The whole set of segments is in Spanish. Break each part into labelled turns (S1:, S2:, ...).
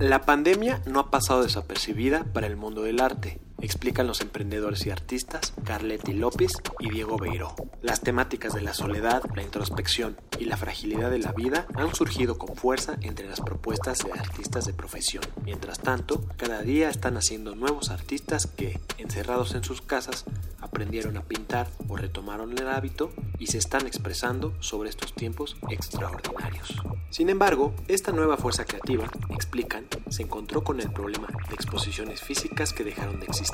S1: La pandemia no ha pasado desapercibida para el mundo del arte explican los emprendedores y artistas Carletti López y Diego Beiró. Las temáticas de la soledad, la introspección y la fragilidad de la vida han surgido con fuerza entre las propuestas de artistas de profesión. Mientras tanto, cada día están haciendo nuevos artistas que, encerrados en sus casas, aprendieron a pintar o retomaron el hábito y se están expresando sobre estos tiempos extraordinarios. Sin embargo, esta nueva fuerza creativa, explican, se encontró con el problema de exposiciones físicas que dejaron de existir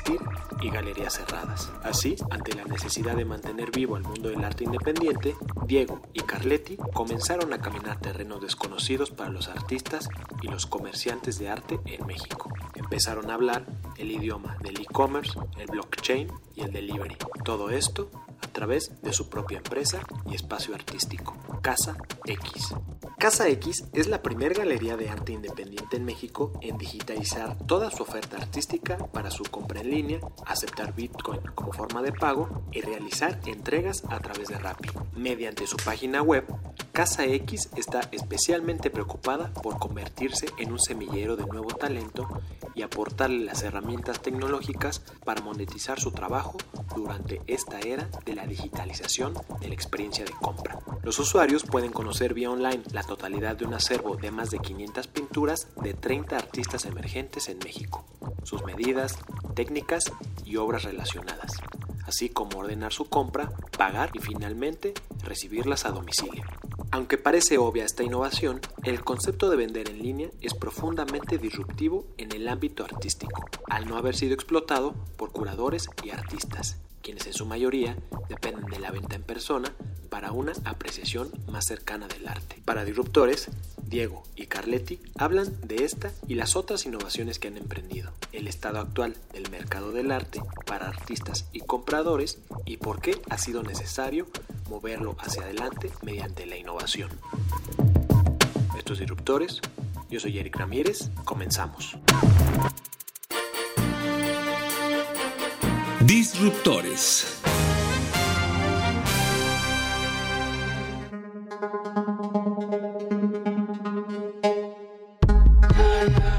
S1: y galerías cerradas. Así, ante la necesidad de mantener vivo el mundo del arte independiente, Diego y Carletti comenzaron a caminar terrenos desconocidos para los artistas y los comerciantes de arte en México. Empezaron a hablar el idioma del e-commerce, el blockchain y el delivery. Todo esto a través de su propia empresa y espacio artístico, Casa X. Casa X es la primera galería de arte independiente en México en digitalizar toda su oferta artística para su compra en línea, aceptar Bitcoin como forma de pago y realizar entregas a través de Rappi. Mediante su página web, Casa X está especialmente preocupada por convertirse en un semillero de nuevo talento y aportarle las herramientas tecnológicas para monetizar su trabajo durante esta era de la digitalización de la experiencia de compra. Los usuarios pueden conocer vía online la totalidad de un acervo de más de 500 pinturas de 30 artistas emergentes en México, sus medidas, técnicas y obras relacionadas, así como ordenar su compra, pagar y finalmente recibirlas a domicilio. Aunque parece obvia esta innovación, el concepto de vender en línea es profundamente disruptivo en el ámbito artístico, al no haber sido explotado por curadores y artistas, quienes en su mayoría dependen de la venta en persona para una apreciación más cercana del arte. Para disruptores, Diego y Carletti hablan de esta y las otras innovaciones que han emprendido, el estado actual del mercado del arte para artistas y compradores y por qué ha sido necesario moverlo hacia adelante mediante la innovación. Estos disruptores, yo soy Eric Ramírez, comenzamos.
S2: Disruptores.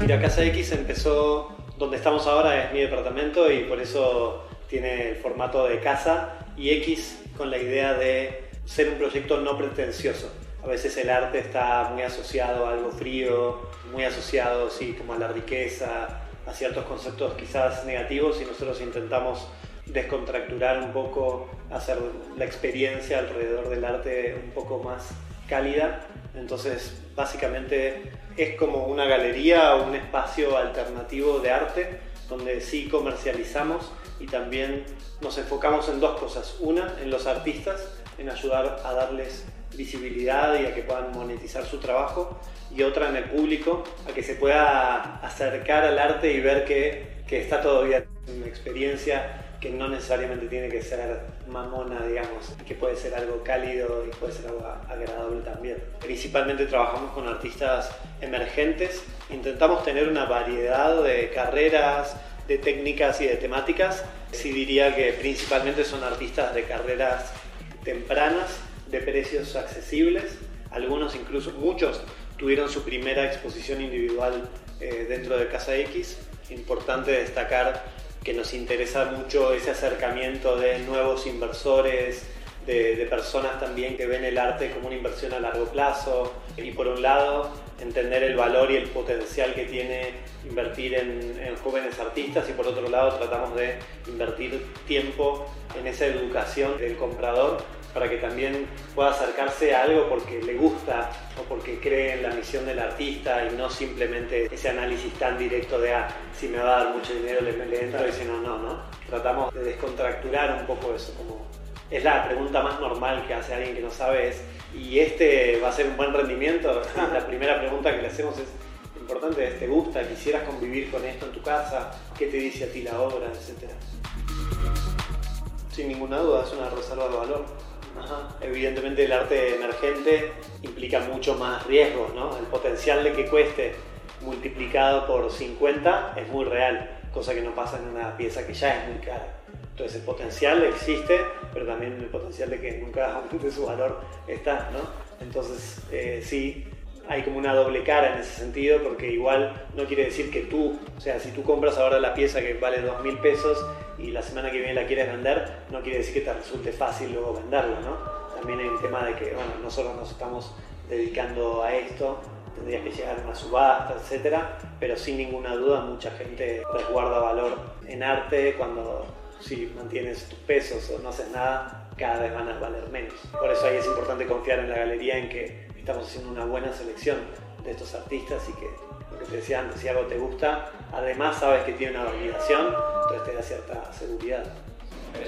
S3: Mira, Casa X empezó donde estamos ahora, es mi departamento y por eso tiene el formato de casa y X con la idea de ser un proyecto no pretencioso. A veces el arte está muy asociado a algo frío, muy asociado sí, como a la riqueza, a ciertos conceptos quizás negativos y nosotros intentamos descontracturar un poco, hacer la experiencia alrededor del arte un poco más cálida. Entonces, básicamente es como una galería un espacio alternativo de arte donde sí comercializamos y también nos enfocamos en dos cosas. Una, en los artistas, en ayudar a darles visibilidad y a que puedan monetizar su trabajo. Y otra en el público, a que se pueda acercar al arte y ver que, que está todavía una experiencia que no necesariamente tiene que ser mamona, digamos, que puede ser algo cálido y puede ser algo agradable también. Principalmente trabajamos con artistas emergentes, intentamos tener una variedad de carreras, de técnicas y de temáticas. Sí diría que principalmente son artistas de carreras tempranas, de precios accesibles, algunos incluso, muchos tuvieron su primera exposición individual eh, dentro de Casa X. Importante destacar que nos interesa mucho ese acercamiento de nuevos inversores, de, personas también que ven el arte como una inversión a largo plazo y por un lado entender el valor y el potencial que tiene invertir en, en, jóvenes artistas y por otro lado tratamos de invertir tiempo en esa educación del comprador para que también pueda acercarse a algo porque le gusta o porque cree en la misión del artista y no simplemente ese análisis tan directo de, ah, si me va a dar mucho dinero le, le entro y si no, no, ¿no? Tratamos de descontracturar un poco eso, como es la pregunta más normal que hace alguien que no sabe es, ¿y este va a ser un buen rendimiento? la primera pregunta que le hacemos es, importante es, ¿te gusta? ¿Quisieras convivir con esto en tu casa? ¿Qué te dice a ti la obra? Etcétera. Sin ninguna duda, es una reserva de valor. Evidentemente el arte emergente implica mucho más riesgos, ¿no? El potencial de que cueste multiplicado por 50 es muy real, cosa que no pasa en una pieza que ya es muy cara. Entonces el potencial existe, pero también el potencial de que nunca aumente su valor está, ¿no? Entonces eh, sí, hay como una doble cara en ese sentido, porque igual no quiere decir que tú, o sea, si tú compras ahora la pieza que vale dos mil pesos y la semana que viene la quieres vender, no quiere decir que te resulte fácil luego venderla, ¿no? También hay un tema de que, bueno, nosotros nos estamos dedicando a esto, tendrías que llegar a una subasta, etcétera, pero sin ninguna duda mucha gente resguarda valor en arte cuando si mantienes tus pesos o no haces nada, cada vez van a valer menos. Por eso ahí es importante confiar en la galería en que estamos haciendo una buena selección de estos artistas y que lo que te decía antes, si algo te gusta, además sabes que tiene una validación, entonces te da cierta seguridad.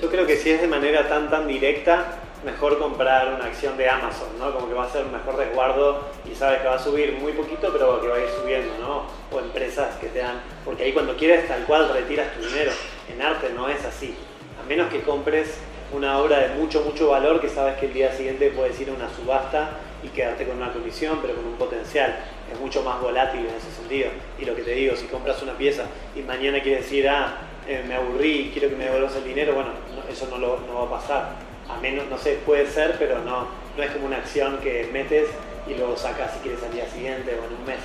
S3: Yo creo que si es de manera tan tan directa, mejor comprar una acción de Amazon, ¿no? Como que va a ser un mejor resguardo y sabes que va a subir muy poquito, pero que va a ir subiendo, ¿no? O empresas que te dan, porque ahí cuando quieres tal cual retiras tu dinero. En arte no es así. A menos que compres una obra de mucho, mucho valor que sabes que el día siguiente puedes ir a una subasta y quedarte con una comisión, pero con un potencial. Es mucho más volátil en ese sentido. Y lo que te digo, si compras una pieza y mañana quieres decir, ah, eh, me aburrí, quiero que me devuelvas el dinero, bueno, eso no, lo, no va a pasar a menos, no sé, puede ser, pero no, no es como una acción que metes y luego sacas si quieres al día siguiente o en un mes.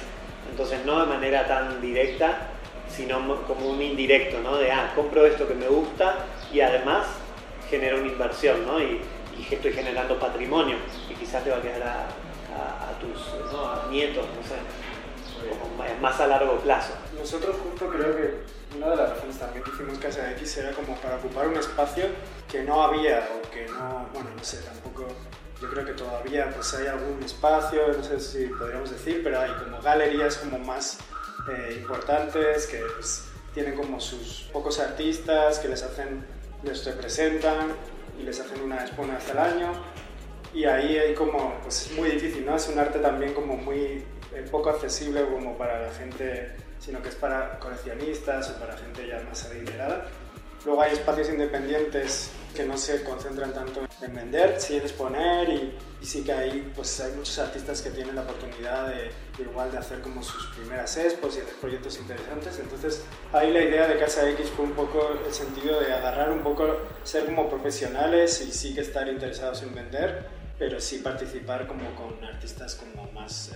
S3: Entonces no de manera tan directa, sino como un indirecto, ¿no? De, ah, compro esto que me gusta y además genero una inversión, ¿no? Y, y estoy generando patrimonio y quizás te va a quedar a, tus ¿no? nietos, no sé, más a largo plazo.
S2: Nosotros justo creo que una de las razones también que hicimos Casa X era como para ocupar un espacio que no había o que no, bueno, no sé, tampoco, yo creo que todavía pues hay algún espacio, no sé si podríamos decir, pero hay como galerías como más eh, importantes que pues, tienen como sus pocos artistas que les hacen, les representan y les hacen una expo una vez al año y ahí hay como, pues es muy difícil, ¿no? Es un arte también como muy eh, poco accesible como para la gente, sino que es para coleccionistas o para gente ya más adinerada. Luego hay espacios independientes que no se concentran tanto en vender, sí en exponer y, sí que hay, pues hay muchos artistas que tienen la oportunidad de, igual de hacer como sus primeras expos y hacer proyectos interesantes. Entonces ahí la idea de Casa X fue un poco el sentido de agarrar un poco, ser como profesionales y sí que estar interesados en vender, pero sí participar como con artistas como más eh,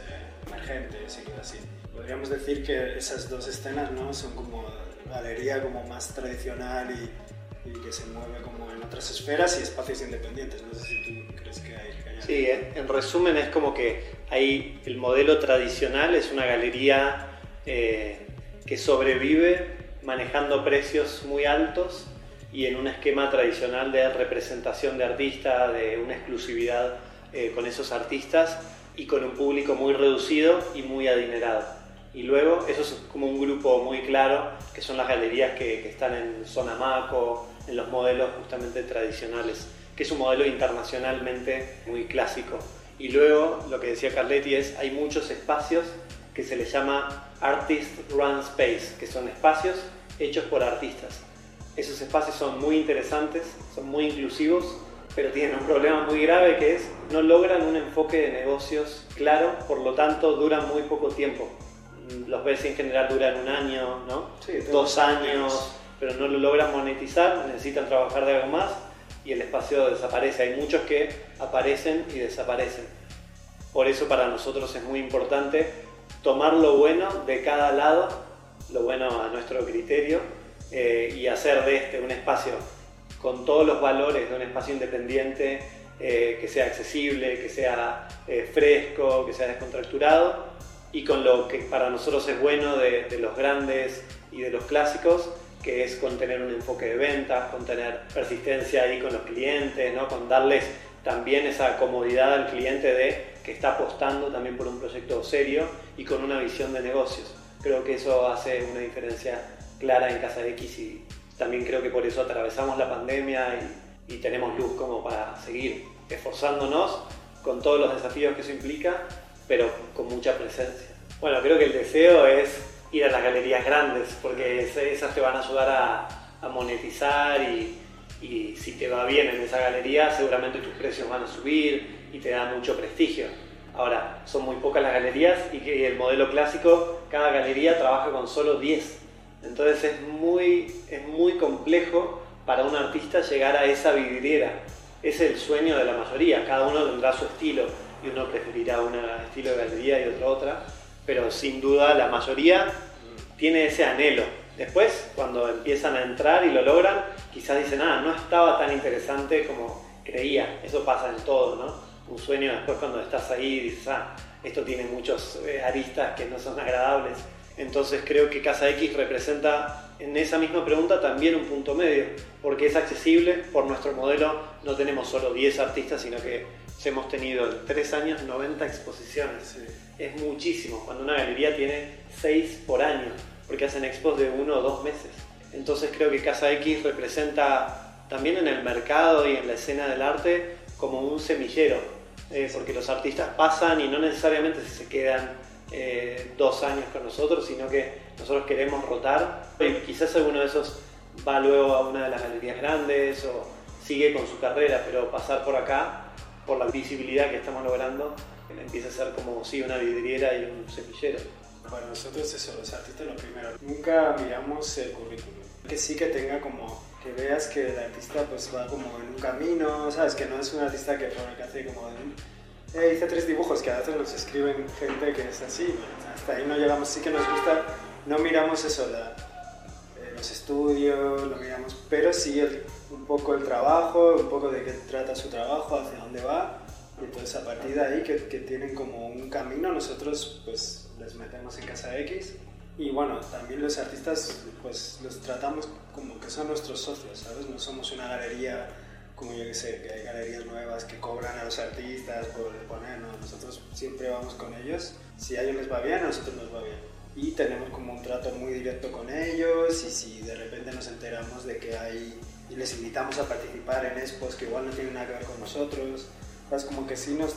S2: emergentes y así. Podríamos decir que esas dos escenas ¿no? son como galería como más tradicional y, que se mueve como en otras esferas y espacios independientes. No sé si tú crees que hay...
S3: Sí, en resumen es como que hay el modelo tradicional es una galería eh, que sobrevive manejando precios muy altos y en un esquema tradicional de representación de artista, de una exclusividad eh, con esos artistas y con un público muy reducido y muy adinerado. Y luego, eso es como un grupo muy claro, que son las galerías que, están en zona Maco, en los modelos justamente tradicionales, que es un modelo internacionalmente muy clásico. Y luego, lo que decía Carletti es, hay muchos espacios que se les llama Artist Run Space, que son espacios hechos por artistas. Esos espacios son muy interesantes, son muy inclusivos, pero tienen un problema muy grave que es no logran un enfoque de negocios claro, por lo tanto duran muy poco tiempo los ves en general duran un año, ¿no? Dos años, pero no lo logran monetizar, necesitan trabajar de algo más y el espacio desaparece. Hay muchos que aparecen y desaparecen. Por eso para nosotros es muy importante tomar lo bueno de cada lado, lo bueno a nuestro criterio, eh, y hacer de este un espacio con todos los valores de un espacio independiente, eh, que sea accesible, que sea eh, fresco, que sea descontracturado y con lo que para nosotros es bueno de, los grandes y de los clásicos, que es con tener un enfoque de ventas, con tener persistencia ahí con los clientes, ¿no? con darles también esa comodidad al cliente de que está apostando también por un proyecto serio y con una visión de negocios. Creo que eso hace una diferencia clara en Casa X y también creo que por eso atravesamos la pandemia y, y tenemos luz como para seguir esforzándonos con todos los desafíos que eso implica, pero con mucha presencia. Bueno, creo que el deseo es ir a las galerías grandes, porque esas te van a ayudar a, monetizar y, y si te va bien en esa galería, seguramente tus precios van a subir y te da mucho prestigio. Ahora, son muy pocas las galerías y el modelo clásico, cada galería trabaja con solo 10. Entonces es muy, es muy complejo para un artista llegar a esa vidriera. Es el sueño de la mayoría, cada uno tendrá su estilo y uno preferirá un estilo de galería y otro otra, pero sin duda la mayoría tiene ese anhelo. Después, cuando empiezan a entrar y lo logran, quizás dicen, ah, no estaba tan interesante como creía. Eso pasa en todo, ¿no? un sueño después cuando estás ahí dices, ah, esto tiene muchos eh, aristas que no son agradables. Entonces creo que Casa X representa en esa misma pregunta también un punto medio, porque es accesible, por nuestro modelo no tenemos solo 10 artistas, sino que hemos tenido en 3 años 90 exposiciones. Es muchísimo, cuando una galería tiene 6 por año, porque hacen expos de 1 o 2 meses. Entonces creo que Casa X representa también en el mercado y en la escena del arte como un semillero eh, porque los artistas pasan y no necesariamente se quedan eh, dos años con nosotros, sino que nosotros queremos rotar y quizás alguno de esos va luego a una de las galerías grandes o sigue con su carrera, pero pasar por acá, por la visibilidad que estamos logrando, empieza a ser como sí, una vidriera y un semillero.
S2: Para nosotros eso, los artistas lo primero, nunca miramos el currículum, que sí que tenga como que veas que el artista pues va como en un camino, ¿sabes? Que no es un artista que, que hace como eh, hice tres dibujos que a veces nos escriben gente que es así, hasta ahí no llegamos, sí que nos gusta, no miramos eso, la, los estudios, lo miramos, pero sí un poco el trabajo, un poco de qué trata su trabajo, hacia dónde va, y entonces a partir de ahí que, que tienen como un camino, nosotros pues les metemos en Casa X y bueno, también los artistas, pues los tratamos como que son nuestros socios, ¿sabes? No somos una galería como yo que sé, que hay galerías nuevas que cobran a los artistas por poner, ¿no? Nosotros siempre vamos con ellos. Si a ellos les va bien, a nosotros nos va bien. Y tenemos como un trato muy directo con ellos y si de repente nos enteramos de que hay y les invitamos a participar en expos que igual no tienen nada que ver con nosotros, es como que sí nos,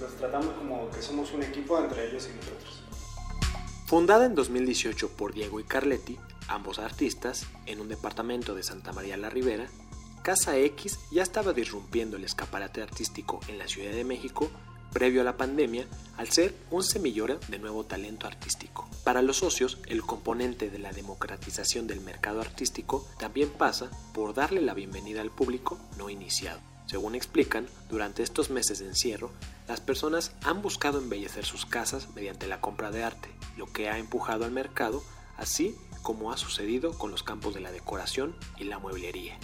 S2: los tratamos como que somos un equipo entre ellos y nosotros.
S1: Fundada en 2018 por Diego y Carletti, ambos artistas, en un departamento de Santa María la Ribera, Casa X ya estaba disrumpiendo el escaparate artístico en la Ciudad de México previo a la pandemia al ser un semillero de nuevo talento artístico. Para los socios, el componente de la democratización del mercado artístico también pasa por darle la bienvenida al público no iniciado. Según explican, durante estos meses de encierro, las personas han buscado embellecer sus casas mediante la compra de arte, lo que ha empujado al mercado, así como ha sucedido con los campos de la decoración y la mueblería.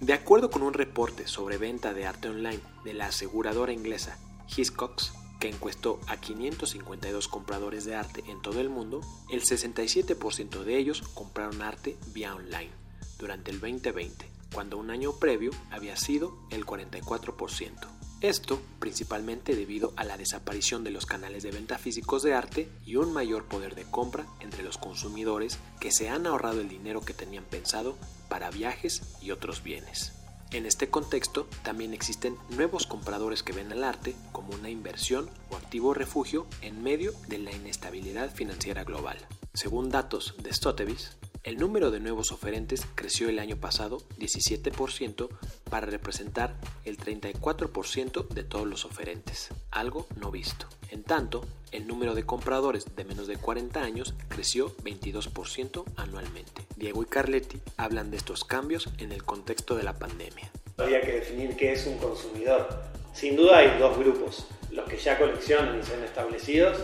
S1: De acuerdo con un reporte sobre venta de arte online de la aseguradora inglesa Hiscox, que encuestó a 552 compradores de arte en todo el mundo, el 67% de ellos compraron arte vía online durante el 2020 cuando un año previo había sido el 44%. Esto principalmente debido a la desaparición de los canales de venta físicos de arte y un mayor poder de compra entre los consumidores que se han ahorrado el dinero que tenían pensado para viajes y otros bienes. En este contexto también existen nuevos compradores que ven al arte como una inversión o activo refugio en medio de la inestabilidad financiera global. Según datos de Sotheby's, el número de nuevos oferentes creció el año pasado 17% para representar el 34% de todos los oferentes, algo no visto. En tanto, el número de compradores de menos de 40 años creció 22% anualmente. Diego y Carletti hablan de estos cambios en el contexto de la pandemia.
S3: Habría que definir qué es un consumidor. Sin duda hay dos grupos, los que ya coleccionan y son establecidos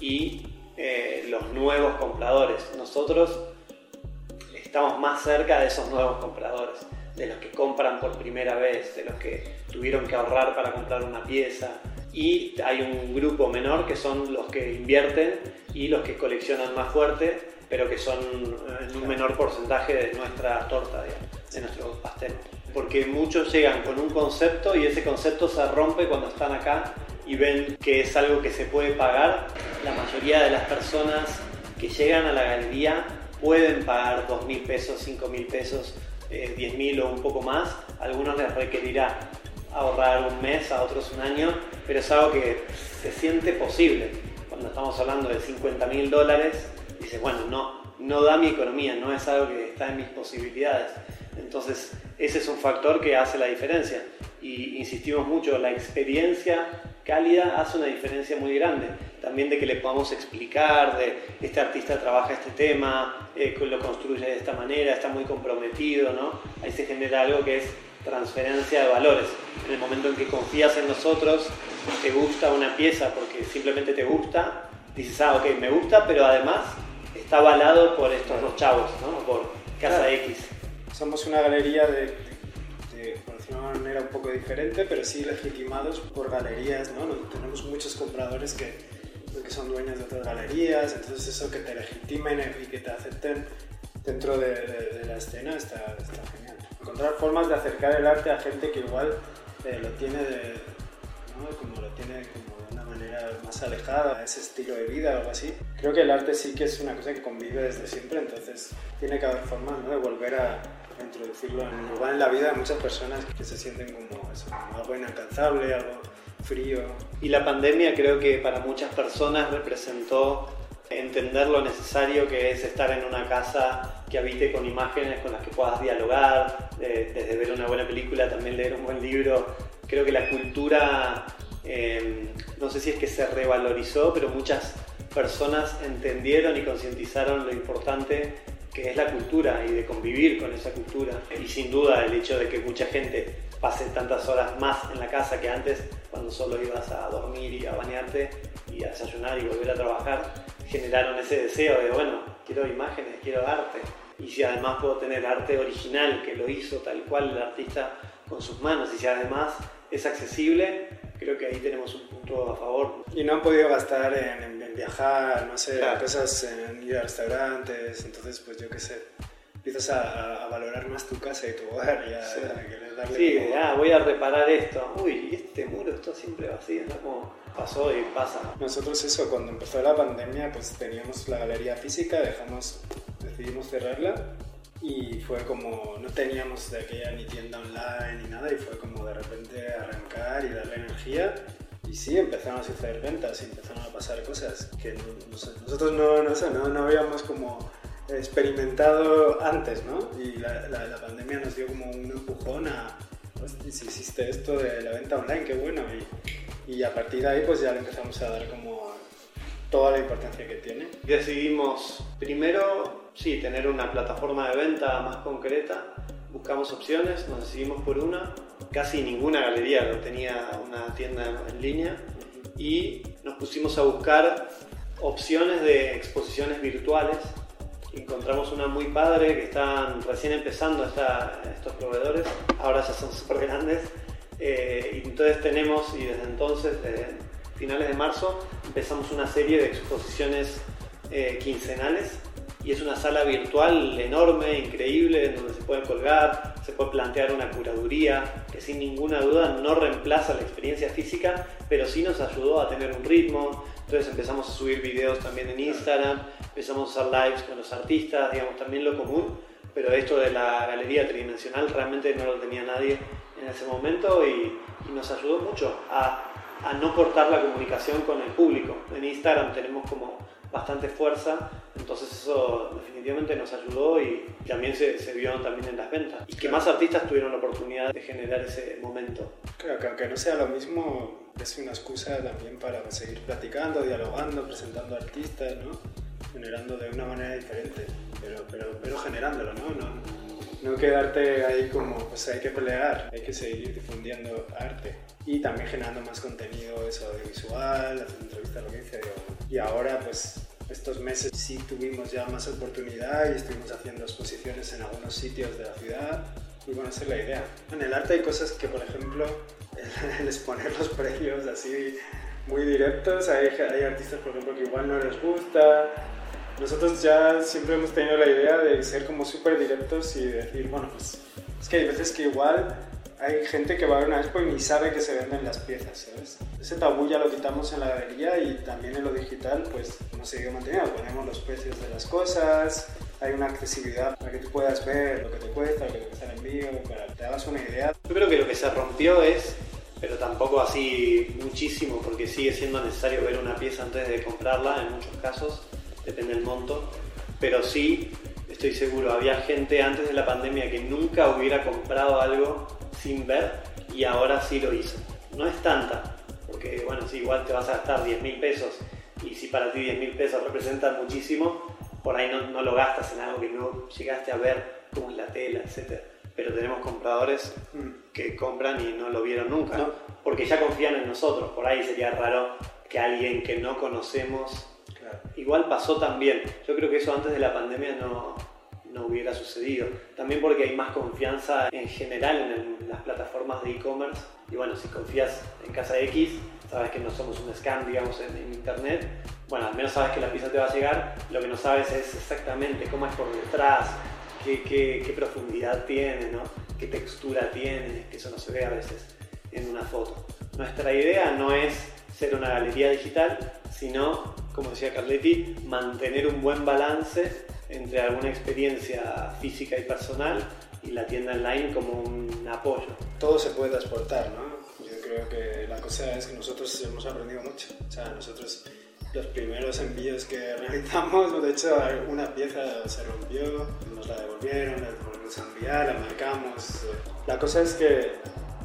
S3: y eh, los nuevos compradores. Nosotros estamos más cerca de esos nuevos compradores, de los que compran por primera vez, de los que tuvieron que ahorrar para comprar una pieza. Y hay un grupo menor que son los que invierten y los que coleccionan más fuerte, pero que son eh, en un menor porcentaje de nuestra torta, de nuestro pastel. Porque muchos llegan con un concepto y ese concepto se rompe cuando están acá y ven que es algo que se puede pagar. La mayoría de las personas que llegan a la galería pueden pagar dos mil pesos, cinco mil pesos eh, 10.000 o un poco más, algunos les requerirá ahorrar un mes, a otros un año, pero es algo que se siente posible. Cuando estamos hablando de 50 mil dólares, dices, bueno, no, no da mi economía, no es algo que está en mis posibilidades. Entonces, ese es un factor que hace la diferencia. Y insistimos mucho, la experiencia cálida hace una diferencia muy grande. También de que le podamos explicar, de este artista trabaja este tema, eh, lo construye de esta manera, está muy comprometido, ¿no? Ahí se genera algo que es transferencia de valores. En el momento en que confías en nosotros, te gusta una pieza porque simplemente te gusta, dices, ah, ok, me gusta, pero además está avalado por estos dos chavos, ¿no? Por Casa X.
S2: Somos una galería de, de, por decirlo de una manera un poco diferente, pero sí legitimados por galerías, ¿no? Tenemos muchos compradores que, que son dueños de otras galerías, entonces eso que te legitimen y que te acepten dentro de, de, la escena está, está, genial. Encontrar formas de acercar el arte a gente que igual eh, lo tiene de, ¿no? como lo tiene como de una manera más alejada a ese estilo de vida o algo así. Creo que el arte sí que es una cosa que convive desde siempre, entonces tiene que haber formas ¿no? de volver a introducirlo en, igual en la vida de muchas personas que se sienten como, eso, como algo inalcanzable, algo frío.
S3: Y la pandemia creo que para muchas personas representó entender lo necesario que es estar en una casa que habite con imágenes con las que puedas dialogar, desde ver una buena película, también leer un buen libro. Creo que la cultura, eh, no sé si es que se revalorizó, pero muchas personas entendieron y concientizaron lo importante que es la cultura y de convivir con esa cultura. Y sin duda el hecho de que mucha gente pase tantas horas más en la casa que antes, cuando solo ibas a dormir y a bañarte y a desayunar y volver a trabajar, generaron ese deseo de, bueno, quiero imágenes, quiero arte. Y si además puedo tener arte original que lo hizo tal cual el artista con sus manos, y si además es accesible, creo que ahí tenemos un punto a favor.
S2: Y no han podido gastar en, en viajar, no sé, claro. cosas en ir a restaurantes, entonces pues yo qué sé, empiezas a, a, valorar más tu casa y tu hogar y a,
S3: sí.
S2: a darle
S3: Sí,
S2: como...
S3: ah, voy a reparar esto. Uy, y este muro está siempre vacío, ¿no? Como pasó y pasa.
S2: Nosotros eso, cuando empezó la pandemia, pues teníamos la galería física, dejamos, decidimos cerrarla y fue como, no teníamos de aquella ni tienda online ni nada y fue como de repente arrancar y darle energía y sí, empezaron a suceder ventas y empezaron a pasar cosas que no, no nosotros no, no, no, no habíamos como experimentado antes, ¿no? Y la, la, la, pandemia nos dio como un empujón a, pues, si existe esto de la venta online, qué bueno. Y, y, a partir de ahí pues ya le empezamos a dar como toda la importancia que tiene.
S3: Decidimos primero, sí, tener una plataforma de venta más concreta. Buscamos opciones, nos decidimos por una. Casi ninguna galería lo tenía una tienda en línea. Y nos pusimos a buscar opciones de exposiciones virtuales encontramos una muy padre que están recién empezando esta, estos proveedores, ahora ya son súper grandes. Eh, y entonces tenemos, y desde entonces, desde finales de marzo, empezamos una serie de exposiciones eh, quincenales. Y es una sala virtual enorme, increíble, en donde se puede colgar, se puede plantear una curaduría, que sin ninguna duda no reemplaza la experiencia física, pero sí nos ayudó a tener un ritmo. Entonces empezamos a subir videos también en Instagram, empezamos a hacer lives con los artistas, digamos, también lo común, pero esto de la galería tridimensional realmente no lo tenía nadie en ese momento y, y nos ayudó mucho a, a, no cortar la comunicación con el público. En Instagram tenemos como bastante fuerza, entonces eso definitivamente nos ayudó y también se, se vio también en las ventas. Y que más artistas tuvieron la oportunidad de generar ese momento.
S2: Claro, que aunque no sea lo mismo, es una excusa también para seguir platicando, dialogando, presentando artistas, ¿no? generando de una manera diferente, pero, pero, pero generándolo, ¿no? ¿no? No quedarte ahí como, pues hay que pelear, hay que seguir difundiendo arte y también generando más contenido eso, audiovisual, haciendo entrevistas, lo que dice, y ahora pues estos meses sí tuvimos ya más oportunidad y estuvimos haciendo exposiciones en algunos sitios de la ciudad y bueno, esa es la idea. En el arte hay cosas que, por ejemplo, el, exponer los precios así muy directos, hay, hay artistas, por ejemplo, que igual no les gusta, nosotros ya siempre hemos tenido la idea de ser como súper directos y decir, bueno, pues es que hay veces que igual hay gente que va a ver una expo y ni sabe que se venden las piezas, ¿sabes? Ese tabú ya lo quitamos en la galería y también en lo digital, pues hemos seguido manteniendo, ponemos los precios de las cosas, hay una accesibilidad para que tú puedas ver lo que te cuesta, lo que te cuesta el envío, para que te hagas una idea.
S3: Yo creo que lo que se rompió es, pero tampoco así muchísimo, porque sigue siendo necesario ver una pieza antes de comprarla en muchos casos, depende del monto, pero sí estoy seguro, había gente antes de la pandemia que nunca hubiera comprado algo sin ver y ahora sí lo hizo. No es tanta, porque bueno, si igual te vas a gastar 10 mil pesos y si para ti 10 mil pesos representan muchísimo, por ahí no, lo gastas en algo que no llegaste a ver, como la tela, etc. Pero tenemos compradores que compran y no lo vieron nunca, porque ya confían en nosotros. Por ahí sería raro que alguien que no conocemos Igual pasó también. Yo creo que eso antes de la pandemia no, no hubiera sucedido. También porque hay más confianza en general en, las plataformas de e-commerce. Y bueno, si confías en Casa X, sabes que no somos un scam, digamos, en, internet. Bueno, al menos sabes que la pieza te va a llegar. Lo que no sabes es exactamente cómo es por detrás, qué, qué, qué profundidad tiene, ¿no? qué textura tiene, que eso no se ve a veces en una foto. Nuestra idea no es ser una galería digital, sino, como decía Carletti, mantener un buen balance entre alguna experiencia física y personal y la tienda online como un apoyo.
S2: Todo se puede transportar, ¿no? Yo creo que la cosa es que nosotros hemos aprendido mucho. O sea, nosotros los primeros envíos que realizamos, de hecho una pieza se rompió, nos la devolvieron, la volvimos a enviar, la marcamos. La cosa es que,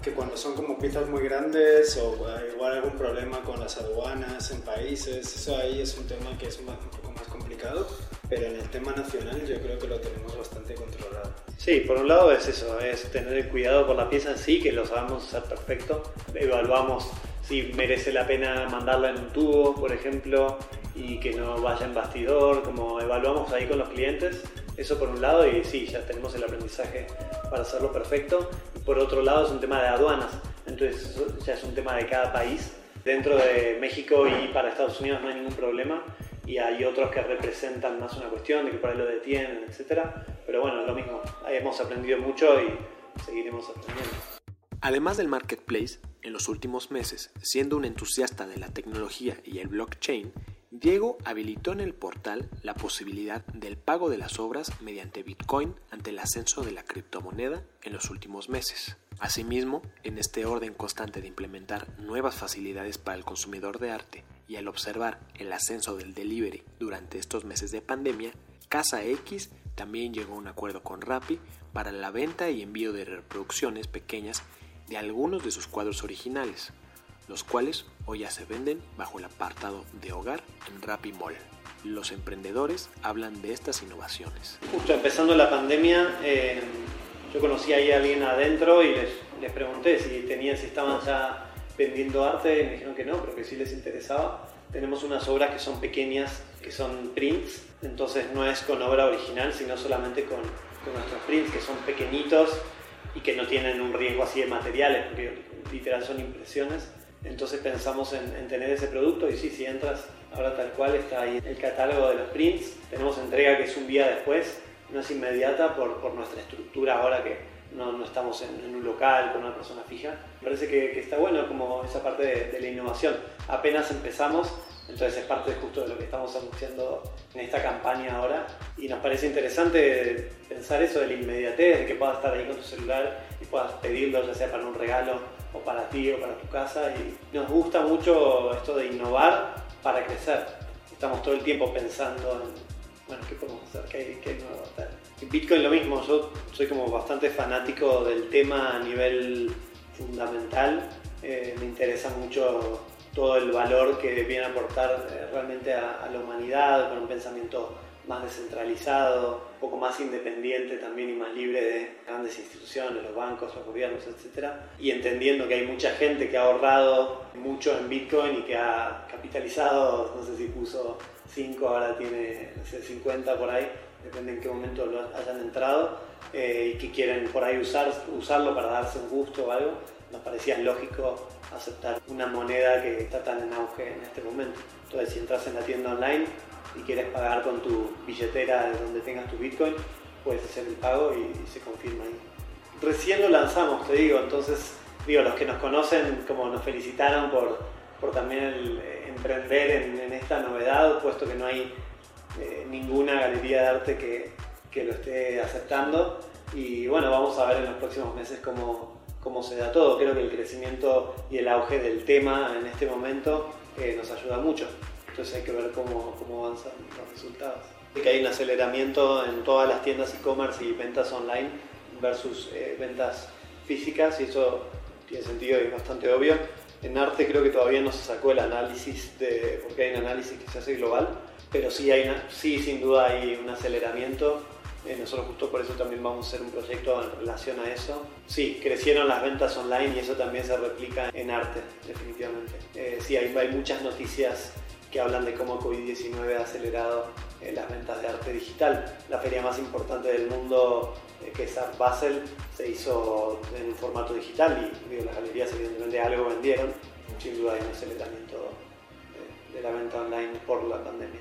S2: que cuando son como piezas muy grandes o igual algún problema con las aduanas en países, eso ahí es un tema que es un poco más complicado pero en el tema nacional yo creo que lo tenemos bastante controlado.
S3: Sí, por un lado es eso, es tener cuidado por la pieza sí, que lo sabemos hacer perfecto, evaluamos si merece la pena mandarla en un tubo, por ejemplo, y que no vaya en bastidor, como evaluamos ahí con los clientes, eso por un lado, y sí, ya tenemos el aprendizaje para hacerlo perfecto, por otro lado es un tema de aduanas, entonces ya es un tema de cada país, dentro de México y para Estados Unidos no hay ningún problema, y hay otros que representan más una cuestión de que por ahí lo detienen, etc. Pero bueno, lo mismo, hemos aprendido mucho y seguiremos aprendiendo.
S1: Además del marketplace, en los últimos meses, siendo un entusiasta de la tecnología y el blockchain, Diego habilitó en el portal la posibilidad del pago de las obras mediante Bitcoin ante el ascenso de la criptomoneda en los últimos meses. Asimismo, en este orden constante de implementar nuevas facilidades para el consumidor de arte y al observar el ascenso del delivery durante estos meses de pandemia, Casa X también llegó a un acuerdo con Rappi para la venta y envío de reproducciones pequeñas de algunos de sus cuadros originales, los cuales hoy ya se venden bajo el apartado de hogar en Rappi Mall. Los emprendedores hablan de estas innovaciones.
S3: Justo empezando la pandemia, eh, yo conocí a alguien adentro y les, les pregunté si tenían, si estaban ya vendiendo arte y me dijeron que no, pero que sí les interesaba. Tenemos unas obras que son pequeñas, que son prints, entonces no es con obra original, sino solamente con, con nuestros prints, que son pequeñitos y que no tienen un riesgo así de materiales, porque literal son impresiones. Entonces pensamos en, en, tener ese producto y sí, si entras ahora tal cual está ahí el catálogo de los prints. Tenemos entrega que es un día después, no es inmediata por, por nuestra estructura ahora que, no, no estamos en, un local con una persona fija. Parece que, está bueno como esa parte de, la innovación. Apenas empezamos, entonces es parte justo de lo que estamos anunciando en esta campaña ahora y nos parece interesante pensar eso de la inmediatez, de que puedas estar ahí con tu celular y puedas pedirlo ya sea para un regalo o para ti o para tu casa y nos gusta mucho esto de innovar para crecer. Estamos todo el tiempo pensando en bueno, ¿qué podemos hacer? ¿Qué qué nuevo hacer? Bitcoin lo mismo, yo soy como bastante fanático del tema a nivel fundamental, eh, me interesa mucho todo el valor que viene a aportar eh, realmente a, la humanidad con un pensamiento más descentralizado, un poco más independiente también y más libre de grandes instituciones, los bancos, los gobiernos, etc. Y entendiendo que hay mucha gente que ha ahorrado mucho en Bitcoin y que ha capitalizado, no sé si puso 5, ahora tiene 50 por ahí, depende en qué momento lo hayan entrado, eh, y que quieren por ahí usar, usarlo para darse un gusto o algo, nos parecía lógico aceptar una moneda que está tan en auge en este momento. Entonces, si entras en la tienda online y quieres pagar con tu billetera de donde tengas tu Bitcoin, puedes hacer el pago y, se confirma ahí. Recién lo lanzamos, te digo, entonces, digo, los que nos conocen, como nos felicitaron por, por también el, emprender en, esta novedad, puesto que no hay eh, ninguna galería de arte que, que lo esté aceptando y bueno, vamos a ver en los próximos meses cómo, cómo se da todo. Creo que el crecimiento y el auge del tema en este momento eh, nos ayuda mucho. Entonces hay que ver cómo, cómo avanzan los resultados. Que hay un aceleramiento en todas las tiendas e-commerce y ventas online versus eh, ventas físicas y eso tiene sentido y es bastante obvio. En arte creo que todavía no se sacó el análisis de, porque hay un análisis que se hace global, pero sí, hay sí sin duda hay un aceleramiento. Eh, nosotros justo por eso también vamos a hacer un proyecto en relación a eso. Sí, crecieron las ventas online y eso también se replica en arte, definitivamente. Eh, sí, hay, hay muchas noticias que hablan de cómo COVID-19 ha acelerado eh, las ventas de arte digital. La feria más importante del mundo, eh, que es Art Basel, se hizo en un formato digital y las galerías evidentemente algo vendieron. Sin duda hay un aceleramiento de, la venta online por la pandemia.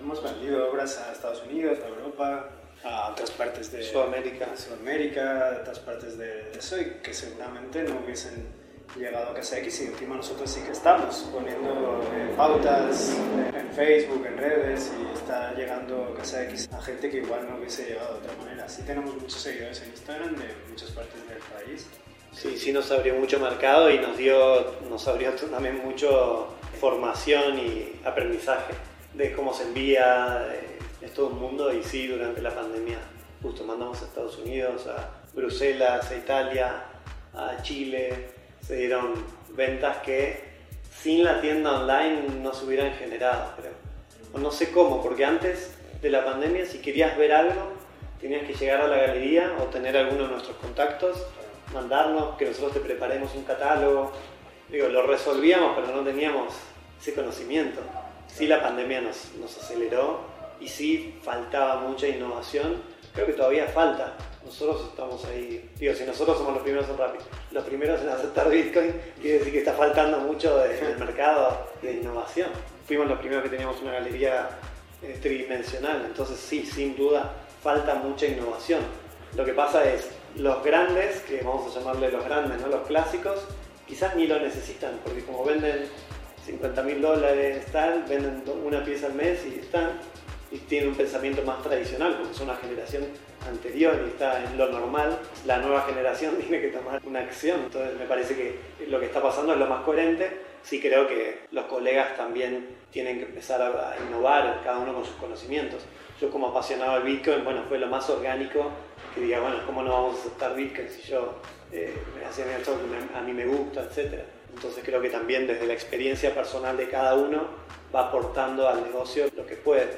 S2: Hemos vendido obras a Estados Unidos, a Europa, a otras partes de
S3: Sudamérica,
S2: Sudamérica a otras partes de eso y que seguramente no hubiesen llegado a Casa X y encima nosotros sí que estamos poniendo eh, pautas en Facebook, en redes y está llegando Casa X a gente que igual no hubiese llegado de otra manera. Sí tenemos muchos seguidores en Instagram de muchas partes del país.
S3: Sí, sí nos abrió mucho mercado y nos dio, nos abrió también mucho formación y aprendizaje de cómo se envía, es todo un mundo y sí, durante la pandemia justo mandamos a Estados Unidos, a Bruselas, a Italia, a Chile, se dieron ventas que sin la tienda online no se hubieran generado, creo. No sé cómo, porque antes de la pandemia, si querías ver algo, tenías que llegar a la galería o tener alguno de nuestros contactos, mandarnos, que nosotros te preparemos un catálogo. Digo, lo resolvíamos, pero no teníamos ese conocimiento. Sí, la pandemia nos, nos aceleró y sí faltaba mucha innovación. Creo que todavía falta, nosotros estamos ahí, digo, si nosotros somos los primeros en Rappi, los primeros en aceptar Bitcoin, quiere decir que está faltando mucho del mercado de innovación. Fuimos los primeros que teníamos una galería eh, tridimensional, entonces sí, sin duda, falta mucha innovación. Lo que pasa es, los grandes, que vamos a llamarle los grandes, ¿no? los clásicos, quizás ni lo necesitan, porque como venden 50 mil dólares, tal, venden una pieza al mes y están, y tienen un pensamiento más tradicional, porque son una generación anterior y está en lo normal, la nueva generación tiene que tomar una acción. Entonces me parece que lo que está pasando es lo más coherente. Sí creo que los colegas también tienen que empezar a innovar, cada uno con sus conocimientos. Yo como apasionado del Bitcoin, bueno, fue lo más orgánico que diga, bueno, ¿cómo no vamos a aceptar Bitcoin si yo eh, me a mí me gusta, etcétera? Entonces creo que también desde la experiencia personal de cada uno va aportando al negocio lo que puede.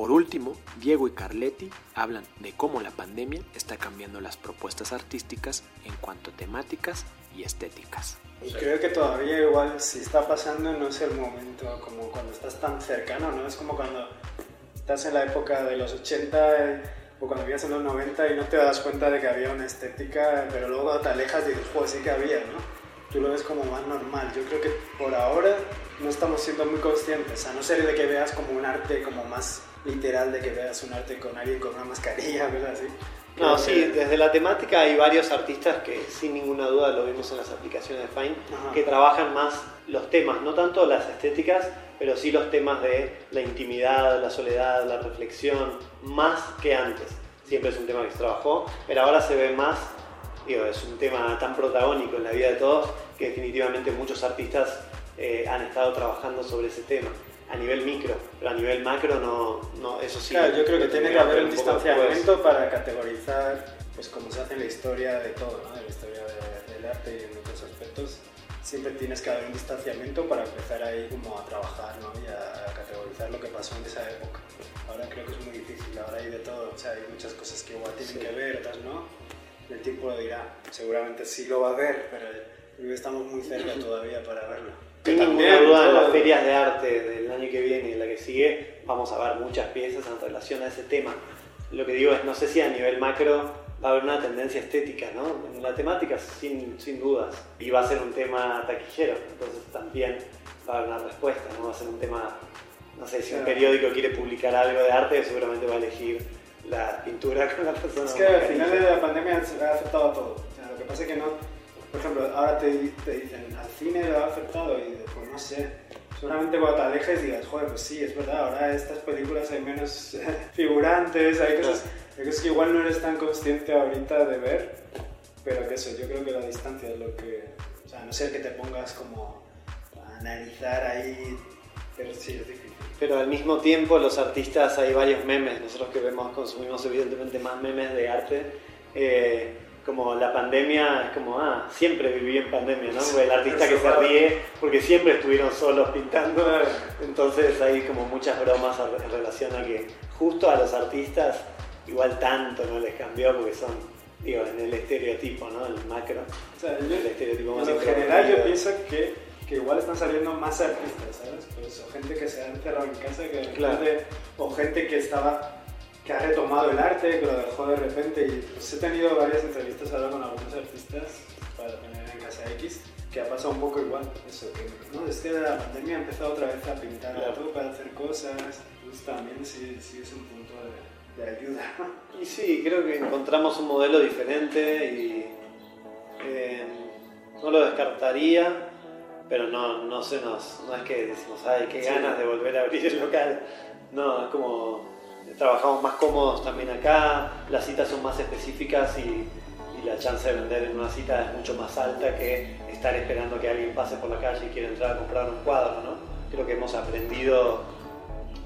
S1: Por último, Diego y Carletti hablan de cómo la pandemia está cambiando las propuestas artísticas en cuanto a temáticas y estéticas.
S2: Y creo que todavía igual si está pasando no es el momento como cuando estás tan cercano, ¿no? Es como cuando estás en la época de los 80 o cuando vivías en los 90 y no te das cuenta de que había una estética, pero luego te alejas y dices, pues sí que había, ¿no? Tú lo ves como más normal. Yo creo que por ahora no estamos siendo muy conscientes, a no ser de que veas como un arte como más literal de que veas un arte con alguien con una mascarilla, ¿verdad? Así.
S3: No, sí, desde la temática hay varios artistas que sin ninguna duda lo vimos en las aplicaciones de Fine, que trabajan más los temas, no tanto las estéticas, pero sí los temas de la intimidad, la soledad, la reflexión, más que antes. Siempre es un tema que se trabajó, pero ahora se ve más, digo, es un tema tan protagónico en la vida de todos que definitivamente muchos artistas eh, han estado trabajando sobre ese tema a nivel micro, pero a nivel macro no, no eso sí.
S2: Claro, yo creo que tiene que haber un distanciamiento para categorizar, pues como se hace en la historia de todo, ¿no? En la historia del arte y en otros aspectos. Siempre tienes que haber un distanciamiento para empezar ahí como a trabajar ¿no? y a, categorizar lo que pasó en esa época. Ahora creo que es muy difícil, ahora hay de todo, o sea, hay muchas cosas que igual tienen que ver, otras no. El tiempo lo dirá, seguramente sí lo va a ver, pero estamos muy cerca todavía para verlo.
S3: Sin ninguna duda, en las ferias de arte del año que viene y la que sigue, vamos a ver muchas piezas en relación a ese tema. Lo que digo es, no sé si a nivel macro va a haber una tendencia estética, ¿no? En la temática, sin, sin dudas. Y va a ser un tema taquillero, entonces también va a haber una respuesta, ¿no? Va a ser un tema, no sé, si un periódico quiere publicar algo de arte, seguramente va a elegir la pintura con la persona.
S2: Es que al final de la pandemia se ha afectado a todo. O sea, lo que pasa es que no por ejemplo, ahora te, dicen, al cine lo ha afectado y pues no sé. seguramente cuando te alejes digas, joder, pues sí, es verdad, ahora estas películas hay menos figurantes, hay cosas, hay cosas que igual no eres tan consciente ahorita de ver, pero que eso, yo creo que la distancia es lo que, o sea, no ser que te pongas como a analizar ahí, pero sí, es difícil.
S3: Pero al mismo tiempo los artistas hay varios memes, nosotros que vemos, consumimos evidentemente más memes de arte. eh, como la pandemia es como, ah, siempre viví en pandemia, ¿no? El artista que se ríe porque siempre estuvieron solos pintando. Entonces hay como muchas bromas en relación a que justo a los artistas igual tanto no les cambió porque son, digo, en el estereotipo, ¿no? El macro.
S2: O sea, yo,
S3: El estereotipo más
S2: en general yo pienso que, que igual están saliendo más artistas, ¿sabes? Por eso, gente que se ha encerrado en casa, que
S3: Claro.
S2: repente- o gente que estaba que ha retomado el arte, que lo dejó de repente y pues he tenido varias entrevistas ahora con algunos artistas para tener en Casa X que ha pasado un poco igual, eso, que ¿no? desde la pandemia ha empezado otra vez a pintar
S3: Claro.
S2: a todo para hacer cosas, pues también sí, sí es un punto de, de ayuda.
S3: Y sí, creo que encontramos un modelo diferente y eh, no lo descartaría, pero no, no se nos, no es que decimos, ay, qué ganas de volver a abrir el local. No, es como trabajamos más cómodos también acá, las citas son más específicas y, y la chance de vender en una cita es mucho más alta que estar esperando que alguien pase por la calle y quiera entrar a comprar un cuadro, ¿no? Creo que hemos aprendido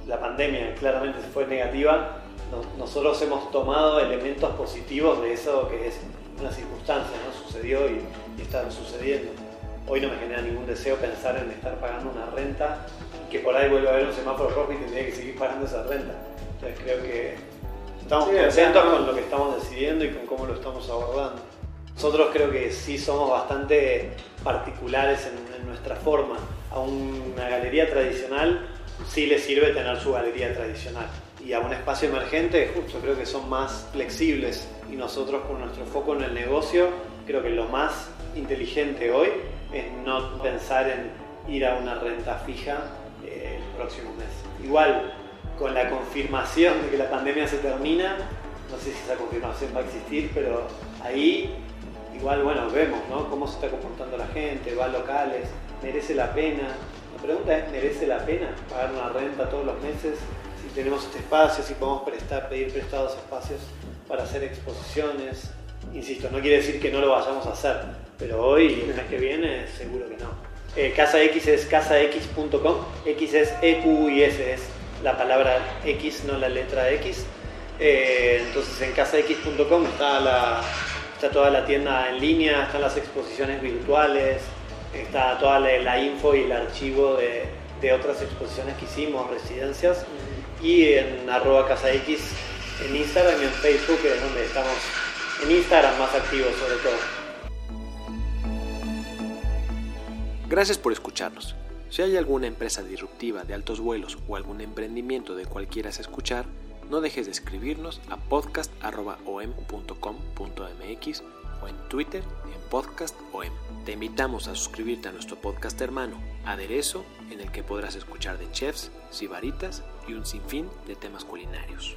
S3: la pandemia claramente fue negativa, no- nosotros hemos tomado elementos positivos de eso que es una circunstancia, ¿no? Sucedió y, y está sucediendo. Hoy no me genera ningún deseo pensar en estar pagando una renta y que por ahí vuelva a haber un semáforo rojo y tendría que seguir pagando esa renta. Entonces creo que estamos
S2: Sí,
S3: contentos con lo que estamos decidiendo y con cómo lo estamos abordando. Nosotros creo que sí somos bastante particulares en, en nuestra forma. A una galería tradicional sí le sirve tener su galería tradicional. Y a un espacio emergente, justo creo que son más flexibles. Y nosotros con nuestro foco en el negocio, creo que lo más inteligente hoy es no pensar en ir a una renta fija eh, el próximo mes. Igual, con la confirmación de que la pandemia se termina, no sé si esa confirmación va a existir, pero ahí igual, bueno, vemos, ¿no? Cómo se está comportando la gente, va a locales, merece la pena. La pregunta es, ¿merece la pena pagar una renta todos los meses? Si tenemos este espacio, si podemos prestar, pedir prestados espacios para hacer exposiciones. Insisto, no quiere decir que no lo vayamos a hacer, pero hoy, el mes que viene, seguro que no. Eh, Casa X es casax.com, X es EQ y S es la palabra X, no la letra X. Eh, entonces en casax.com está, la, está toda la tienda en línea, están las exposiciones virtuales, está toda la, la info y el archivo de, de otras exposiciones que hicimos, residencias, y en arroba casax en Instagram y en Facebook, que es donde estamos en Instagram más activos sobre todo.
S1: Gracias por escucharnos. Si hay alguna empresa disruptiva de altos vuelos o algún emprendimiento de cual quieras escuchar, no dejes de escribirnos a podcast.om.com.mx o en Twitter en podcastom. Te invitamos a suscribirte a nuestro podcast hermano, Aderezo, en el que podrás escuchar de chefs, sibaritas y un sinfín de temas culinarios.